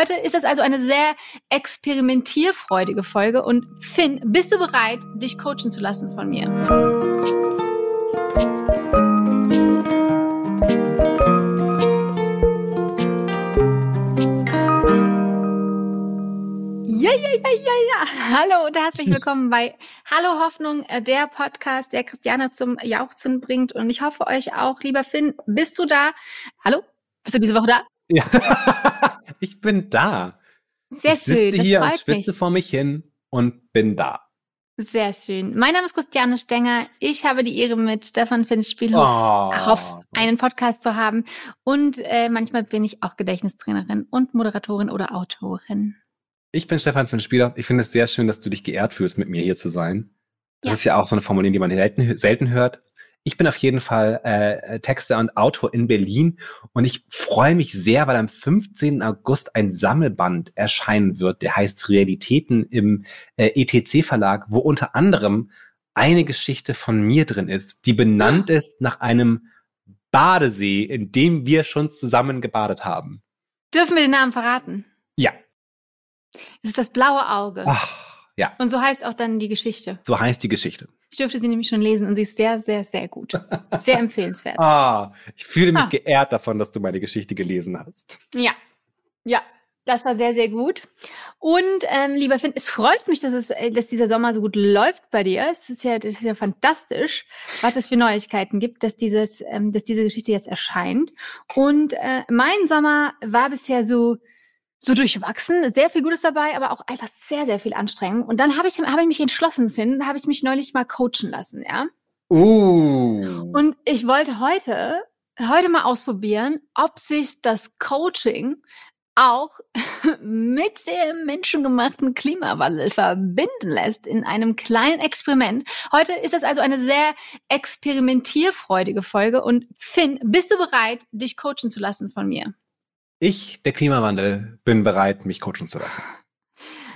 Heute ist es also eine sehr experimentierfreudige Folge und Finn, bist du bereit, dich coachen zu lassen von mir? Ja, ja, ja, ja, ja. Hallo und herzlich willkommen bei Hallo Hoffnung, äh, der Podcast, der Christiane zum Jauchzen bringt. Und ich hoffe euch auch, lieber Finn, bist du da? Hallo? Bist du diese Woche da? Ja, ich bin da. Sehr ich sitze schön. hier und das freut spitze mich. vor mich hin und bin da. Sehr schön. Mein Name ist Christiane Stenger. Ich habe die Ehre, mit Stefan Finn Spielhof Oh. einen Podcast zu haben. Und äh, manchmal bin ich auch Gedächtnistrainerin und Moderatorin oder Autorin. Ich bin Stefan Spieler. Ich finde es sehr schön, dass du dich geehrt fühlst, mit mir hier zu sein. Das Ja. ist ja auch so eine Formulierung, die man selten, selten hört. Ich bin auf jeden Fall äh, Texter und Autor in Berlin und ich freue mich sehr, weil am 15. August ein Sammelband erscheinen wird, der heißt Realitäten im äh, ETC-Verlag, wo unter anderem eine Geschichte von mir drin ist, die benannt ist nach einem Badesee, in dem wir schon zusammen gebadet haben. Dürfen wir den Namen verraten? Ja. Es ist das blaue Auge. Ach, ja, Und so heißt auch dann die Geschichte. so heißt die Geschichte. Ich dürfte sie nämlich schon lesen und sie ist sehr, sehr, sehr gut. Sehr empfehlenswert. Ah, ich fühle mich Ah. geehrt davon, dass du meine Geschichte gelesen hast. Ja, ja, das war sehr, sehr gut. Und ähm, lieber Finn, es freut mich, dass, es, äh, dass dieser Sommer so gut läuft bei dir. Es ist ja, das ist ja fantastisch, was es für Neuigkeiten gibt, dass dieses, ähm, dass diese Geschichte jetzt erscheint. Und äh, mein Sommer war bisher so so durchwachsen, sehr viel Gutes dabei, aber auch einfach sehr, sehr viel Anstrengung. Und dann habe ich, habe ich mich entschlossen, Finn, habe ich mich neulich mal coachen lassen, ja. Uh. Und ich wollte heute, heute mal ausprobieren, ob sich das Coaching auch mit dem menschengemachten Klimawandel verbinden lässt in einem kleinen Experiment. Heute ist es also eine sehr experimentierfreudige Folge. Und Finn, bist du bereit, dich coachen zu lassen von mir? Ich, der Klimawandel, bin bereit, mich coachen zu lassen.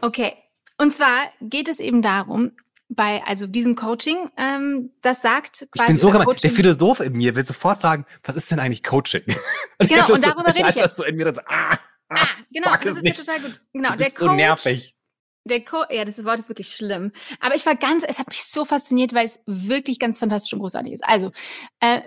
Okay. Und zwar geht es eben darum, bei also diesem Coaching, ähm, das sagt Ich quasi bin so gemein. Der Philosoph in mir will sofort fragen, was ist denn eigentlich Coaching? Und Genau, und ist so- darüber rede ich jetzt. das So in mir so, ah, Ah, genau, fuck das ist nicht. ja total gut. Genau, der bist so Coach, nervig. Der Co ja, das Wort ist wirklich schlimm. Aber ich war ganz, es hat mich so fasziniert, weil es wirklich ganz fantastisch und großartig ist. Also, äh,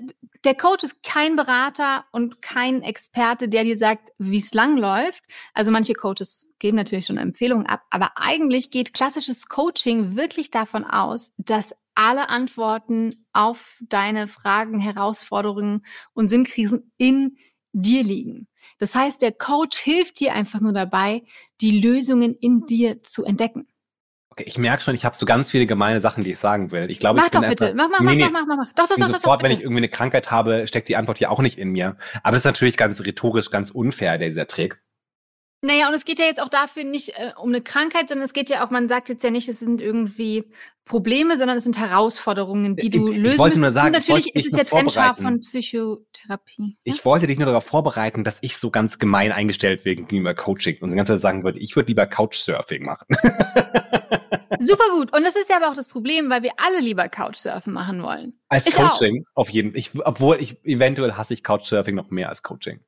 der Coach ist kein Berater und kein Experte, der dir sagt, wie es lang läuft. Also manche Coaches geben natürlich schon Empfehlungen ab, aber eigentlich geht klassisches Coaching wirklich davon aus, dass alle Antworten auf deine Fragen, Herausforderungen und Sinnkrisen in dir liegen. Das heißt, der Coach hilft dir einfach nur dabei, die Lösungen in dir zu entdecken. Okay, ich merke schon, ich habe so ganz viele gemeine Sachen, die ich sagen will. Ich glaube, Mach ich bin doch bitte. einfach, Mach, mach, nee, mach, nee, mach, mach, mach. Doch, doch, doch, doch, sofort, doch, wenn ich irgendwie eine Krankheit habe, steckt die Antwort ja auch nicht in mir. Aber es ist natürlich ganz rhetorisch, ganz unfair, dieser Trick. Naja, und es geht ja jetzt auch dafür nicht äh, um eine Krankheit, sondern es geht ja auch, man sagt jetzt ja nicht, es sind irgendwie Probleme, sondern es sind Herausforderungen, die Ich- du ich lösen wollte nur sagen, und ich natürlich ist es ja trennscharf von Psychotherapie. ne? Ich wollte dich nur darauf vorbereiten, dass ich so ganz gemein eingestellt wegen gegenüber Coaching und die ganze Zeit sagen würde, ich würde lieber Couchsurfing machen. Super gut. Und das ist ja aber auch das Problem, weil wir alle lieber Couchsurfen machen wollen. Als Ich auch. Coaching auf jeden ich, obwohl ich eventuell hasse ich Couchsurfing noch mehr als Coaching.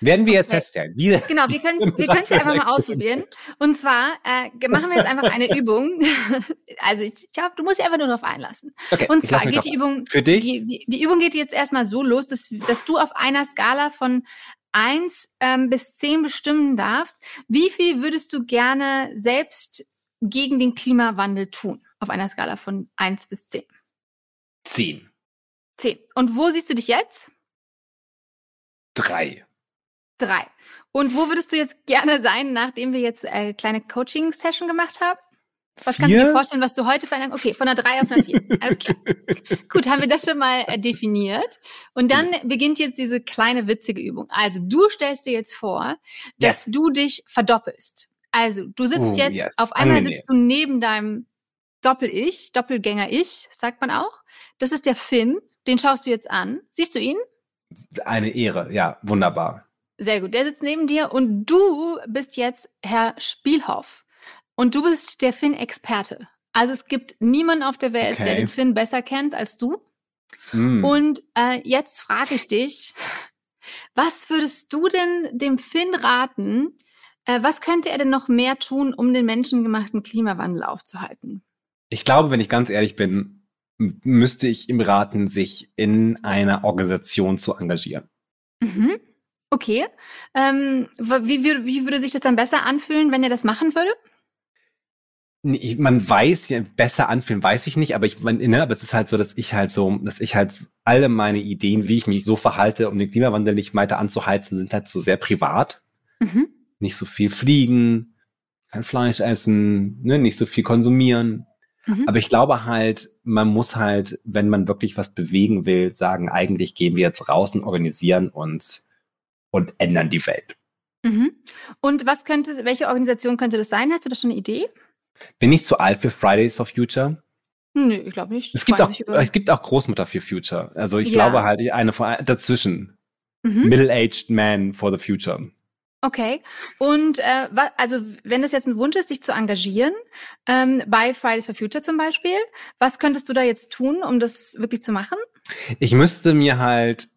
Werden wir jetzt Okay. feststellen. Wie, Genau, wir können wir können es einfach mal ausprobieren. Und zwar äh, machen wir jetzt einfach eine Übung. Also ich glaube, du musst dich einfach nur darauf einlassen. Okay, Und zwar geht die Übung Für dich? Die, die, die Übung geht jetzt erstmal so los, dass, dass du auf einer Skala von eins ähm, bis zehn bestimmen darfst, wie viel würdest du gerne selbst gegen den Klimawandel tun? Auf einer Skala von eins bis zehn. Zehn. Zehn. Und wo siehst du dich jetzt? Drei. Drei. Und wo würdest du jetzt gerne sein, nachdem wir jetzt eine kleine Coaching-Session gemacht haben? Was kannst du dir Vier? vorstellen, was du heute verändern? Okay, von einer 3 auf eine 4. Alles klar. Gut, haben wir das schon mal äh, definiert. Und dann beginnt jetzt diese kleine witzige Übung. Also du stellst dir jetzt vor, dass du dich verdoppelst. Also du sitzt Oh, jetzt, yes. auf einmal sitzt du neben deinem Doppel-Ich, Doppelgänger-Ich, sagt man auch. Das ist der Finn, den schaust du jetzt an. Siehst du ihn? Eine Ehre, ja, wunderbar. Sehr gut. Der sitzt neben dir und du bist jetzt Herr Spielhoff. Und du bist der Finn-Experte. Also es gibt niemanden auf der Welt, der Okay. den Finn besser kennt als du. Mm. Und äh, jetzt frage ich dich, was würdest du denn dem Finn raten, Äh, was könnte er denn noch mehr tun, um den menschengemachten Klimawandel aufzuhalten? Ich glaube, wenn ich ganz ehrlich bin, müsste ich ihm raten, sich in einer Organisation zu engagieren. Mhm. Okay. Ähm, wie, wie, wie würde sich das dann besser anfühlen, wenn er das machen würde? Man weiß ja, besser anfühlen, weiß ich nicht, aber ich, man, ne, aber es ist halt so, dass ich halt so, dass ich halt alle meine Ideen, wie ich mich so verhalte, um den Klimawandel nicht weiter anzuheizen, sind halt so sehr privat. Mhm. Nicht so viel fliegen, kein Fleisch essen, ne, nicht so viel konsumieren. Mhm. Aber ich glaube halt, man muss halt, wenn man wirklich was bewegen will, sagen, eigentlich gehen wir jetzt raus und organisieren uns und ändern die Welt. Mhm. Und was könnte, welche Organisation könnte das sein? Hast du da schon eine Idee? Bin ich zu alt für Fridays for Future? Nö, ich glaube nicht. Es gibt, auch, es gibt auch Großmutter für Future. Also ich ja. glaube halt eine von dazwischen. Mhm. Middle-aged man for the future. Okay. Und äh, also wenn es jetzt ein Wunsch ist, dich zu engagieren, ähm, bei Fridays for Future zum Beispiel, was könntest du da jetzt tun, um das wirklich zu machen? Ich müsste mir halt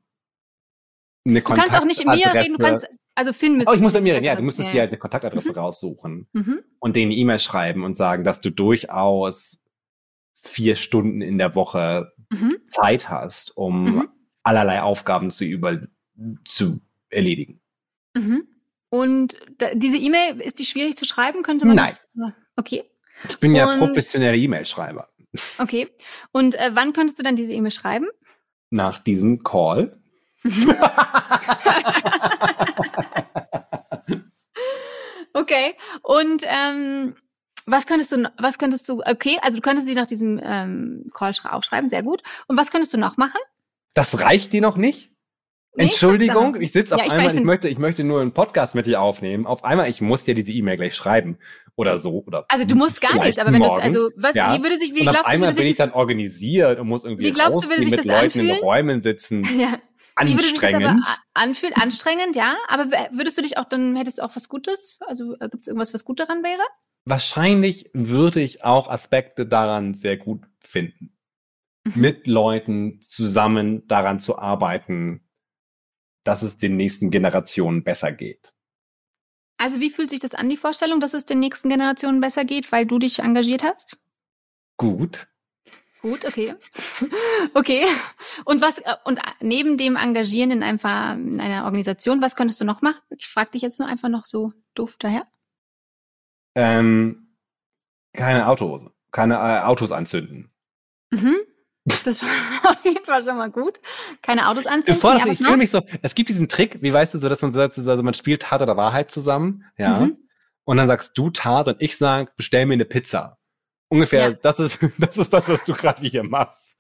eine Du kannst auch nicht in mir reden, du kannst also Finn müsste. Oh, ich muss mit mir reden. Ja, du müsstest ja. dir halt eine Kontaktadresse mhm. raussuchen mhm. und denen eine E-Mail schreiben und sagen, dass du durchaus vier Stunden in der Woche mhm. Zeit hast, um mhm. allerlei Aufgaben zu über zu erledigen. Mhm. Und da, diese E-Mail, ist die schwierig zu schreiben? Könnte man Nein. Das, okay. Ich bin ja professioneller E-Mail-Schreiber. Okay. Und äh, wann könntest du dann diese E-Mail schreiben? Nach diesem Call. Okay. Und ähm, was könntest du, was könntest du, okay, also du könntest sie nach diesem ähm, Call aufschreiben, sehr gut. Und was könntest du noch machen? Das reicht dir noch nicht? Nee, Entschuldigung, ich sitze auf ja, ich einmal, ich, ich, möchte, ich möchte nur einen Podcast mit dir aufnehmen. Auf einmal, ich muss dir diese E-Mail gleich schreiben oder so. Oder also du musst gar nichts, aber wenn du also was, ja. wie würde sich, wie und glaubst auf einmal du, würde bin ich dann organisiert und muss irgendwie wie glaubst du, würde sich mit das Leuten anfühlen? in Räumen sitzen. Ja. Wie würde sich das anfühlen? Anstrengend, ja. Aber würdest du dich auch, dann hättest du auch was Gutes? Also äh, gibt es irgendwas, was gut daran wäre? Wahrscheinlich würde ich auch Aspekte daran sehr gut finden. Mhm. Mit Leuten zusammen daran zu arbeiten, dass es den nächsten Generationen besser geht. Also wie fühlt sich das an, die Vorstellung, dass es den nächsten Generationen besser geht, weil du dich engagiert hast? Gut. Gut, okay. okay. Und was äh, und neben dem Engagieren in, einem, in einer Organisation, was könntest du noch machen? Ich frage dich jetzt nur einfach noch so doof daher. Ähm, keine Autos, keine äh, Autos anzünden. Mhm. Das war auf jeden Fall schon mal gut. Keine Autos anzünden. Bevor ja, ich fühle mich so, es gibt diesen Trick, wie weißt du, so dass man sagt, also man spielt Tat oder Wahrheit zusammen, ja. Mhm. Und dann sagst du Tat und ich sag, bestell mir eine Pizza. Ungefähr, ja. das, ist, das ist das, was du gerade hier machst.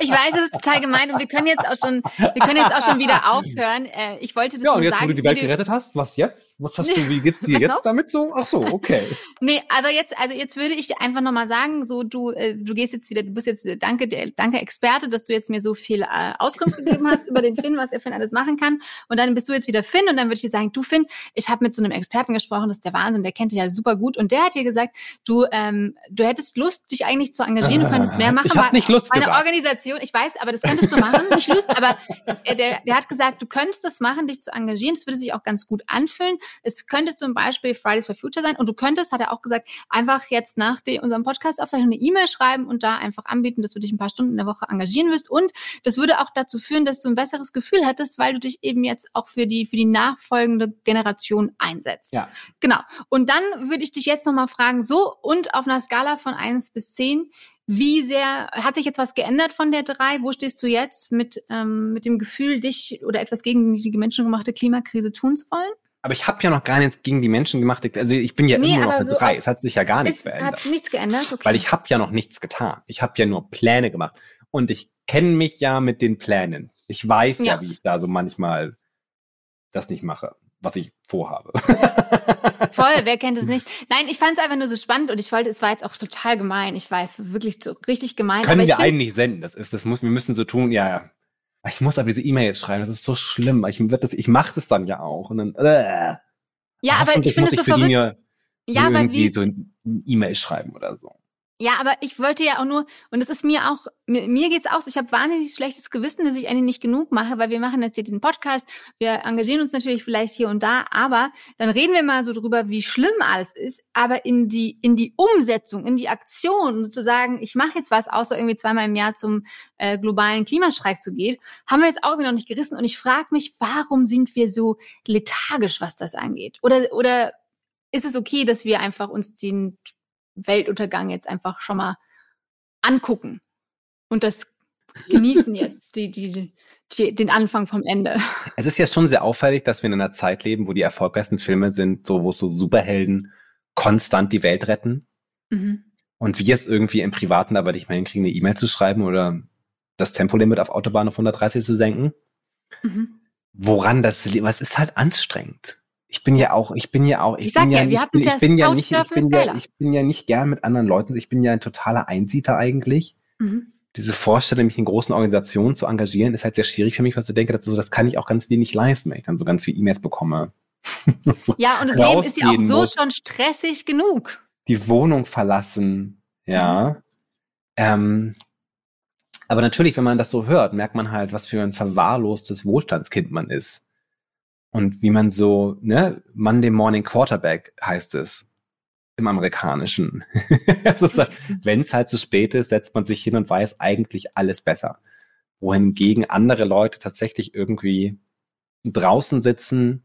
Ich weiß, es ist total gemein und wir können jetzt auch schon, wir können jetzt auch schon wieder aufhören. Äh, ich wollte das ja, und jetzt, sagen. wo du die Welt gerettet hast, was jetzt? Was hast du, wie geht's dir jetzt noch? damit so? Ach so, okay. Nee, aber jetzt, also jetzt würde ich dir einfach nochmal sagen, so du, äh, du gehst jetzt wieder, du bist jetzt, danke, der, danke Experte, dass du jetzt mir so viel äh, Auskunft gegeben hast über den Finn, was er Finn alles machen kann. Und dann bist du jetzt wieder Finn und dann würde ich dir sagen, du Finn, ich habe mit so einem Experten gesprochen, das ist der Wahnsinn, der kennt dich ja super gut und der hat dir gesagt, du, ähm, du hättest Lust, dich eigentlich zu engagieren, du könntest mehr machen. Ich habe nicht Lust gesagt. Organisation, ich weiß, aber das könntest du machen, nicht Lust, aber äh, der, der hat gesagt, du könntest das machen, dich zu engagieren. Das würde sich auch ganz gut anfühlen. Es könnte zum Beispiel Fridays for Future sein und du könntest, hat er auch gesagt, einfach jetzt nach die, unserem Podcast aufzeichnen, eine E-Mail schreiben und da einfach anbieten, dass du dich ein paar Stunden in der Woche engagieren wirst. Und das würde auch dazu führen, dass du ein besseres Gefühl hättest, weil du dich eben jetzt auch für die, für die nachfolgende Generation einsetzt. Ja. Genau. Und dann würde ich dich jetzt nochmal fragen, so und auf einer Skala von eins bis zehn wie sehr hat sich jetzt was geändert von der drei? Wo stehst du jetzt mit, ähm, mit dem Gefühl, dich oder etwas gegen die menschengemachte Klimakrise tun zu wollen? Aber ich habe ja noch gar nichts gegen die menschengemachte, also ich bin ja nee, immer noch eine so drei. Es hat sich ja gar nichts verändert. Hat nichts geändert, okay. Weil ich habe ja noch nichts getan. Ich habe ja nur Pläne gemacht. Und ich kenne mich ja mit den Plänen. Ich weiß ja. ja, wie ich da so manchmal das nicht mache was ich vorhabe. Voll, wer kennt es nicht? Nein, ich fand es einfach nur so spannend und ich wollte, es war jetzt auch total gemein. Ich weiß, wirklich so richtig gemein. Das können wir einen nicht senden. Das ist, das muss, wir müssen so tun, ja, ja. Ich muss aber diese E-Mail jetzt schreiben, das ist so schlimm. Ich, ich mache das dann ja auch. Und dann, äh, ja, aber ich finde es so verrückt. Mir, ja, irgendwie so ein E-Mail schreiben oder so. Ja, aber ich wollte ja auch nur, und es ist mir auch, mir, mir geht's auch so, ich habe wahnsinnig schlechtes Gewissen, dass ich eigentlich nicht genug mache, weil wir machen jetzt hier diesen Podcast, wir engagieren uns natürlich vielleicht hier und da, aber dann reden wir mal so drüber, wie schlimm alles ist, aber in die, in die Umsetzung, in die Aktion, zu sagen, ich mache jetzt was, außer irgendwie zweimal im Jahr zum äh, globalen Klimastreik zu gehen, haben wir jetzt auch wieder noch nicht gerissen. Und ich frage mich, warum sind wir so lethargisch, was das angeht? Oder, oder ist es okay, dass wir einfach uns den Weltuntergang jetzt einfach schon mal angucken und das genießen jetzt, die, die, die, den Anfang vom Ende. Es ist ja schon sehr auffällig, dass wir in einer Zeit leben, wo die erfolgreichsten Filme sind, so wo so Superhelden konstant die Welt retten. Mhm. Und wir es irgendwie im Privaten aber nicht mehr hinkriegen, eine E-Mail zu schreiben oder das Tempolimit auf Autobahn auf 130 zu senken. Mhm. Woran das, was ist halt anstrengend ich bin ja auch, ich bin ja auch, ich, ich bin ja, ja, wir ich, ja ich bin ja nicht, ich bin ja, ich bin ja nicht gern mit anderen Leuten, ich bin ja ein totaler Einsieter eigentlich. Mhm. Diese Vorstellung, mich in großen Organisationen zu engagieren, ist halt sehr schwierig für mich, weil ich denke, das, so, das kann ich auch ganz wenig leisten, wenn ich dann so ganz viele E-Mails bekomme. so ja, und das Leben ist ja auch so muss, schon stressig genug. Die Wohnung verlassen, ja. Mhm. Ähm, aber natürlich, wenn man das so hört, merkt man halt, was für ein verwahrlostes Wohlstandskind man ist. Und wie man so, ne, Monday Morning Quarterback heißt es im Amerikanischen. Wenn es halt zu spät ist, setzt man sich hin und weiß eigentlich alles besser. Wohingegen andere Leute tatsächlich irgendwie draußen sitzen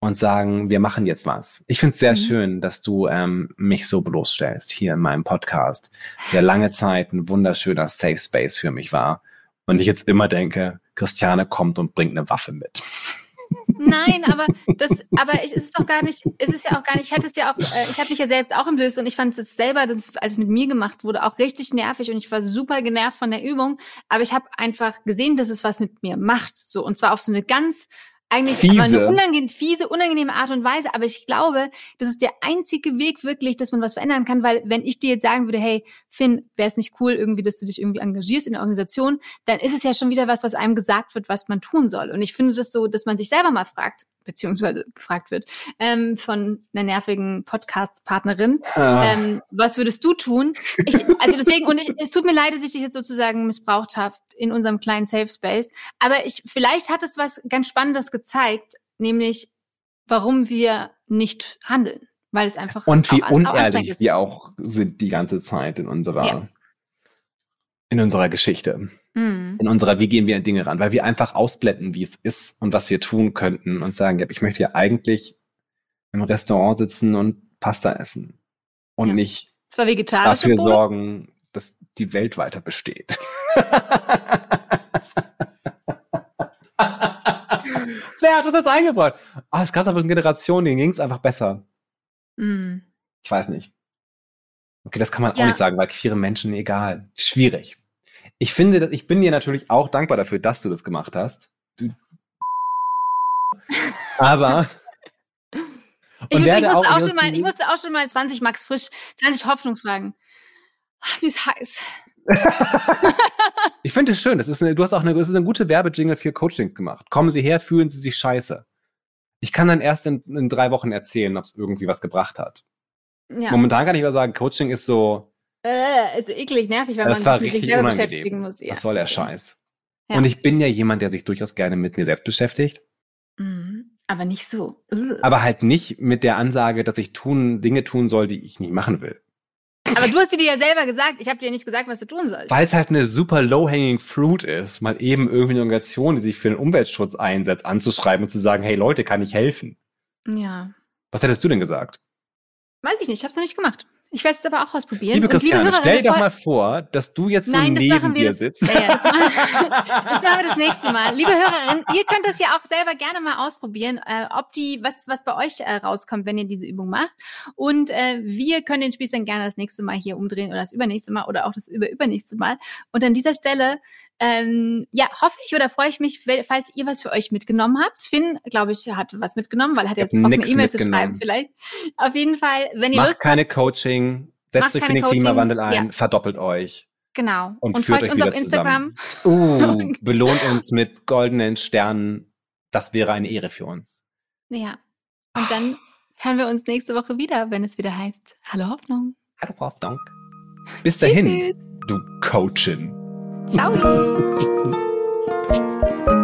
und sagen, wir machen jetzt was. Ich finde es sehr mhm. schön, dass du ähm, mich so bloßstellst hier in meinem Podcast, der lange Zeit ein wunderschöner Safe Space für mich war. Und ich jetzt immer denke, Christiane kommt und bringt eine Waffe mit. Nein, aber das, aber es ist doch gar nicht, es ist ja auch gar nicht, ich hatte es ja auch, äh, ich habe mich ja selbst auch im und ich fand es selber, das, als es mit mir gemacht wurde, auch richtig nervig und ich war super genervt von der Übung, aber ich habe einfach gesehen, dass es was mit mir macht, so und zwar auf so eine ganz eigentlich fiese. eine unangenehm, fiese, unangenehme Art und Weise. Aber ich glaube, das ist der einzige Weg wirklich, dass man was verändern kann, weil wenn ich dir jetzt sagen würde, hey, Finn, wäre es nicht cool irgendwie, dass du dich irgendwie engagierst in der Organisation, dann ist es ja schon wieder was, was einem gesagt wird, was man tun soll. Und ich finde das so, dass man sich selber mal fragt, beziehungsweise gefragt wird, ähm, von einer nervigen Podcast-Partnerin, ah. ähm, was würdest du tun? Ich, also deswegen, und ich, es tut mir leid, dass ich dich jetzt sozusagen missbraucht habe in unserem kleinen Safe Space, aber ich, vielleicht hat es was ganz Spannendes gezeigt, nämlich warum wir nicht handeln, weil es einfach und wie unehrlich wir auch sind die ganze Zeit in unserer ja. In unserer Geschichte. Mhm. In unserer, wie gehen wir an Dinge ran, weil wir einfach ausblenden, wie es ist und was wir tun könnten und sagen, ja, ich möchte ja eigentlich im Restaurant sitzen und Pasta essen und ja. nicht dafür Brot. sorgen, dass die Welt weiter besteht. Wer hat uns das eingebracht? Ah, es gab aber eine Generation, denen ging es einfach besser. Mm. Ich weiß nicht. Okay, das kann man ja. auch nicht sagen, weil queere Menschen, egal. Schwierig. Ich finde, ich bin dir natürlich auch dankbar dafür, dass du das gemacht hast. Du aber ich, ich, musste auch schon mal, ich musste auch schon mal 20 Max Frisch, 20 Hoffnungsfragen. Ach, wie ist heiß. ich finde es schön. Das ist eine, du hast auch eine, das ist eine gute Werbejingle für Coachings gemacht. Kommen Sie her, fühlen Sie sich scheiße. Ich kann dann erst in, in drei Wochen erzählen, ob es irgendwie was gebracht hat. Ja. Momentan kann ich aber sagen, Coaching ist so, äh, ist eklig, nervig, weil man sich mit sich selber unangenehm. beschäftigen muss. Ja, Was soll der Scheiß? Ja. Und ich bin ja jemand, der sich durchaus gerne mit mir selbst beschäftigt. Mhm. Aber nicht so. Aber halt nicht mit der Ansage, dass ich tun, Dinge tun soll, die ich nicht machen will. Aber du hast dir ja selber gesagt, ich habe dir ja nicht gesagt, was du tun sollst. Weil es halt eine super low-hanging fruit ist, mal eben irgendwie eine Organisation, die sich für den Umweltschutz einsetzt, anzuschreiben und zu sagen, hey Leute, kann ich helfen? Ja. Was hättest du denn gesagt? Weiß ich nicht, ich habe es noch nicht gemacht. Ich werde es aber auch ausprobieren. Liebe Christiane, stell dir doch mal vor, dass du jetzt Nein, so neben dir das, sitzt. Ja, ja, das, machen, wir das nächste Mal. Liebe Hörerinnen, ihr könnt das ja auch selber gerne mal ausprobieren, äh, ob die, was, was bei euch äh, rauskommt, wenn ihr diese Übung macht. Und äh, wir können den Spieß dann gerne das nächste Mal hier umdrehen oder das übernächste Mal oder auch das überübernächste Mal. Und an dieser Stelle ähm, ja, hoffe ich oder freue ich mich, falls ihr was für euch mitgenommen habt. Finn, glaube ich, hat was mitgenommen, weil er hat jetzt Bock, eine E-Mail zu schreiben vielleicht. Auf jeden Fall, wenn ihr Macht Lust keine habt, Coaching, setzt euch für den Coachings, Klimawandel ein, ja. verdoppelt euch. Genau. Und, und folgt uns auf Instagram. Uh, belohnt uns mit goldenen Sternen. Das wäre eine Ehre für uns. Ja. Und dann hören wir uns nächste Woche wieder, wenn es wieder heißt Hallo Hoffnung. Hallo Hoffnung. Bis dahin, Tschüss. du Coachin. Ciao.